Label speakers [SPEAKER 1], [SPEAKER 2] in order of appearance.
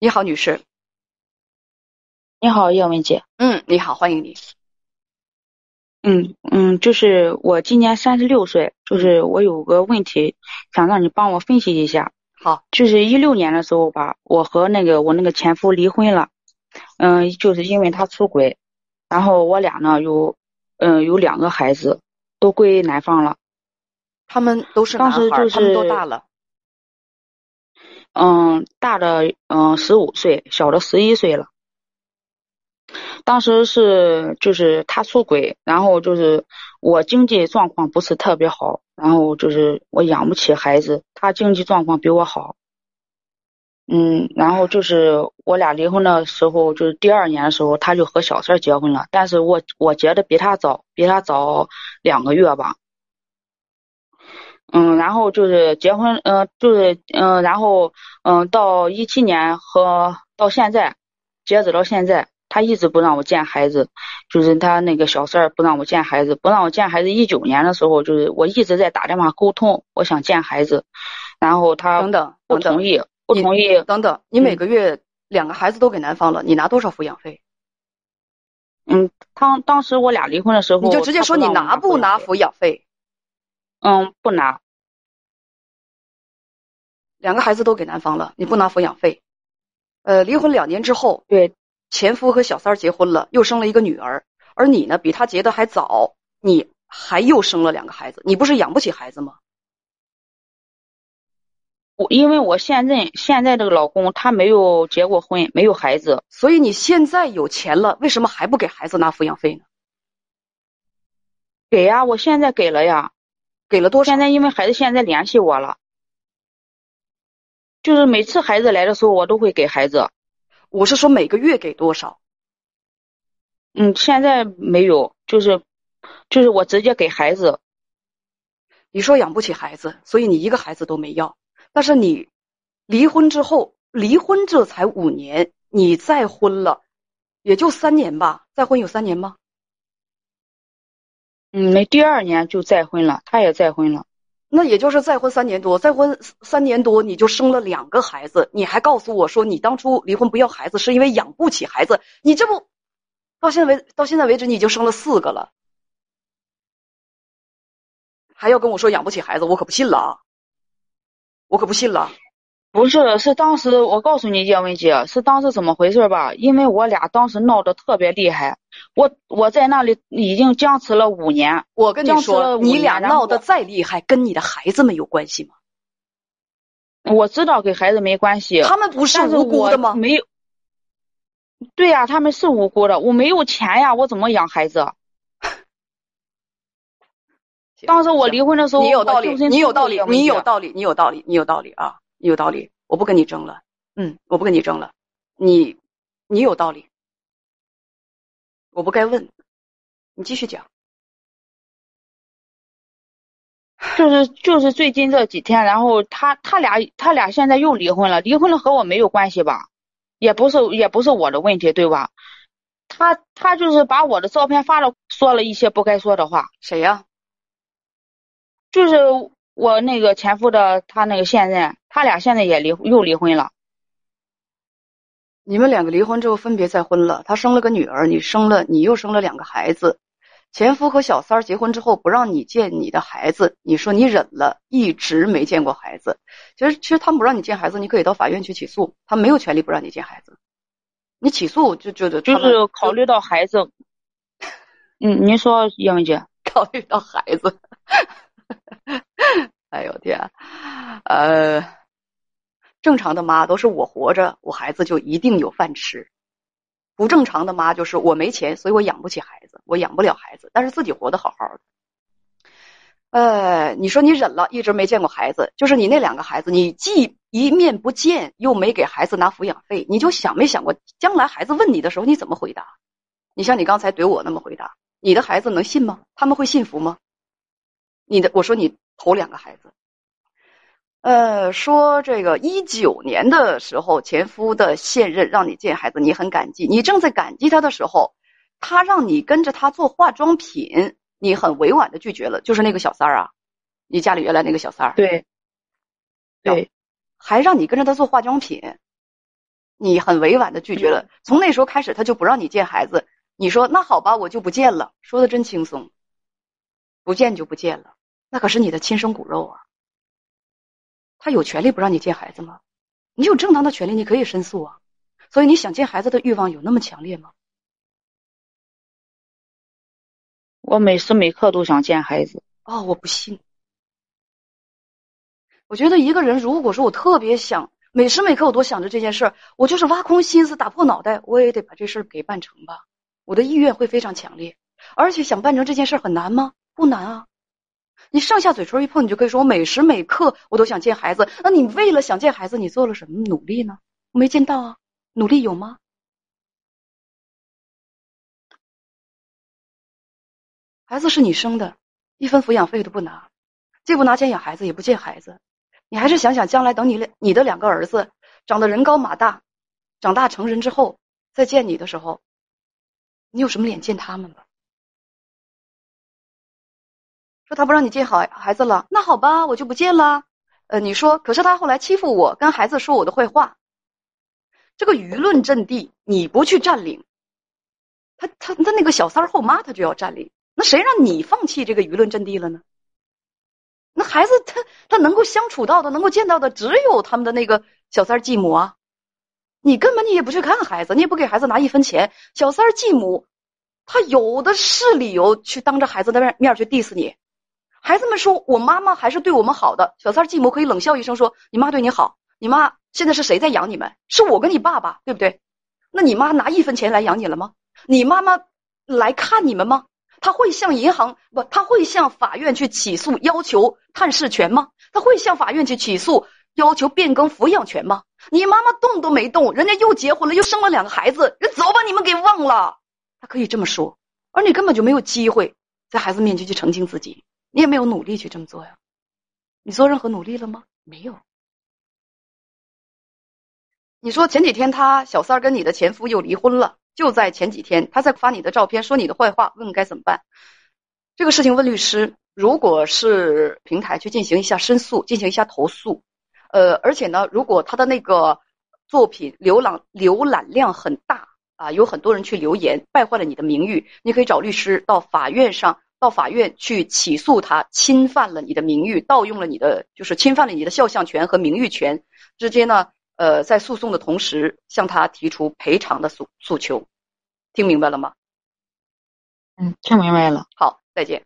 [SPEAKER 1] 你好，女士。
[SPEAKER 2] 你好，叶文姐。
[SPEAKER 1] 嗯，你好，欢迎你。
[SPEAKER 2] 嗯嗯，就是我今年三十六岁，就是我有个问题，想让你帮我分析一下。
[SPEAKER 1] 好，
[SPEAKER 2] 就是一六年的时候吧，我和那个我那个前夫离婚了，嗯，就是因为他出轨，然后我俩呢有嗯有两个孩子，都归男方了。
[SPEAKER 1] 他们都是男孩，他们多大了？
[SPEAKER 2] 嗯，大的嗯十五岁，小的十一岁了。当时是就是他出轨，然后就是我经济状况不是特别好，然后就是我养不起孩子，他经济状况比我好。嗯，然后就是我俩离婚的时候，就是第二年的时候，他就和小三结婚了，但是我我结的比他早，比他早两个月吧。嗯，然后就是结婚，嗯，就是嗯，然后嗯，到一七年和到现在，截止到现在。他一直不让我见孩子，就是他那个小三儿不让我见孩子，不让我见孩子。一九年的时候，就是我一直在打电话沟通，我想见孩子，然后他
[SPEAKER 1] 等等
[SPEAKER 2] 不同意，不同意。
[SPEAKER 1] 等等，你每个月两个孩子都给男方了，你拿多少抚养费？
[SPEAKER 2] 嗯，当当时我俩离婚的时候，
[SPEAKER 1] 你就直接说你拿不拿抚养费？
[SPEAKER 2] 嗯，不拿。
[SPEAKER 1] 两个孩子都给男方了，你不拿抚养费？呃，离婚两年之后，
[SPEAKER 2] 对。
[SPEAKER 1] 前夫和小三儿结婚了，又生了一个女儿，而你呢，比他结的还早，你还又生了两个孩子，你不是养不起孩子吗？
[SPEAKER 2] 我因为我现任现在这个老公他没有结过婚，没有孩子，
[SPEAKER 1] 所以你现在有钱了，为什么还不给孩子拿抚养费呢？
[SPEAKER 2] 给呀，我现在给了呀，
[SPEAKER 1] 给了多少？
[SPEAKER 2] 现在因为孩子现在联系我了，就是每次孩子来的时候，我都会给孩子。
[SPEAKER 1] 我是说每个月给多少？
[SPEAKER 2] 嗯，现在没有，就是就是我直接给孩子。
[SPEAKER 1] 你说养不起孩子，所以你一个孩子都没要。但是你离婚之后，离婚这才五年，你再婚了，也就三年吧？再婚有三年吗？
[SPEAKER 2] 嗯，那第二年就再婚了，他也再婚了。
[SPEAKER 1] 那也就是再婚三年多，再婚三年多你就生了两个孩子，你还告诉我说你当初离婚不要孩子是因为养不起孩子，你这不到现在为到现在为止你已经生了四个了，还要跟我说养不起孩子，我可不信了啊！我可不信了。
[SPEAKER 2] 不是，是当时我告诉你叶文姐，是当时怎么回事吧？因为我俩当时闹得特别厉害，我我在那里已经僵持了五年。
[SPEAKER 1] 我跟你说，你俩闹得再厉害，跟你的孩子们有关系吗？
[SPEAKER 2] 我知道跟孩子没关系，
[SPEAKER 1] 他们不是无辜的吗？
[SPEAKER 2] 没有。对呀，他们是无辜的，我没有钱呀，我怎么养孩子？当时我离婚的时候，
[SPEAKER 1] 你有道理，你有道理，你有道理，你有道理，你有道理啊。有道理，我不跟你争了。嗯，我不跟你争了。你，你有道理，我不该问。你继续讲。
[SPEAKER 2] 就是就是最近这几天，然后他他俩他俩现在又离婚了，离婚了和我没有关系吧？也不是也不是我的问题，对吧？他他就是把我的照片发了，说了一些不该说的话。
[SPEAKER 1] 谁呀？
[SPEAKER 2] 就是。我那个前夫的他那个现任，他俩现在也离又离婚了。
[SPEAKER 1] 你们两个离婚之后分别再婚了，他生了个女儿，你生了你又生了两个孩子。前夫和小三儿结婚之后不让你见你的孩子，你说你忍了，一直没见过孩子。其实其实他们不让你见孩子，你可以到法院去起诉，他没有权利不让你见孩子。你起诉就就
[SPEAKER 2] 就就是考虑到孩子。嗯，您说叶文姐，
[SPEAKER 1] 考虑到孩子。哎呦天，呃，正常的妈都是我活着，我孩子就一定有饭吃；不正常的妈就是我没钱，所以我养不起孩子，我养不了孩子，但是自己活得好好的。呃，你说你忍了，一直没见过孩子，就是你那两个孩子，你既一面不见，又没给孩子拿抚养费，你就想没想过将来孩子问你的时候你怎么回答？你像你刚才怼我那么回答，你的孩子能信吗？他们会信服吗？你的，我说你头两个孩子，呃，说这个一九年的时候，前夫的现任让你见孩子，你很感激，你正在感激他的时候，他让你跟着他做化妆品，你很委婉的拒绝了，就是那个小三儿啊，你家里原来那个小三儿，
[SPEAKER 2] 对，对，
[SPEAKER 1] 还让你跟着他做化妆品，你很委婉的拒绝了。从那时候开始，他就不让你见孩子。你说那好吧，我就不见了。说的真轻松，不见就不见了。那可是你的亲生骨肉啊。他有权利不让你见孩子吗？你有正当的权利，你可以申诉啊。所以你想见孩子的欲望有那么强烈吗？
[SPEAKER 2] 我每时每刻都想见孩子。
[SPEAKER 1] 哦，我不信。我觉得一个人如果说我特别想，每时每刻我都想着这件事儿，我就是挖空心思打破脑袋，我也得把这事儿给办成吧。我的意愿会非常强烈，而且想办成这件事儿很难吗？不难啊。你上下嘴唇一碰，你就可以说我每时每刻我都想见孩子。那你为了想见孩子，你做了什么努力呢？我没见到啊，努力有吗？孩子是你生的，一分抚养费都不拿，既不拿钱养孩子，也不见孩子。你还是想想，将来等你两你的两个儿子长得人高马大，长大成人之后再见你的时候，你有什么脸见他们吧？说他不让你见好孩子了，那好吧，我就不见了。呃，你说，可是他后来欺负我，跟孩子说我的坏话，这个舆论阵地你不去占领，他他他那个小三儿后妈他就要占领，那谁让你放弃这个舆论阵地了呢？那孩子他他能够相处到的，能够见到的，只有他们的那个小三继母啊！你根本你也不去看孩子，你也不给孩子拿一分钱，小三继母他有的是理由去当着孩子的面面去 diss 你。孩子们说我妈妈还是对我们好的，小三继母可以冷笑一声说：“你妈对你好，你妈现在是谁在养你们？是我跟你爸爸，对不对？那你妈拿一分钱来养你了吗？你妈妈来看你们吗？”他会向银行不？他会向法院去起诉，要求探视权吗？他会向法院去起诉，要求变更抚养权吗？你妈妈动都没动，人家又结婚了，又生了两个孩子，人早把你们给忘了。他可以这么说，而你根本就没有机会在孩子面前去澄清自己，你也没有努力去这么做呀。你做任何努力了吗？没有。你说前几天他小三儿跟你的前夫又离婚了。就在前几天，他在发你的照片，说你的坏话，问该怎么办？这个事情问律师，如果是平台去进行一下申诉，进行一下投诉，呃，而且呢，如果他的那个作品浏览浏览量很大啊，有很多人去留言，败坏了你的名誉，你可以找律师到法院上，到法院去起诉他，侵犯了你的名誉，盗用了你的，就是侵犯了你的肖像权和名誉权直接呢。呃，在诉讼的同时，向他提出赔偿的诉诉求，听明白了吗？
[SPEAKER 2] 嗯，听明白了。
[SPEAKER 1] 好，再见。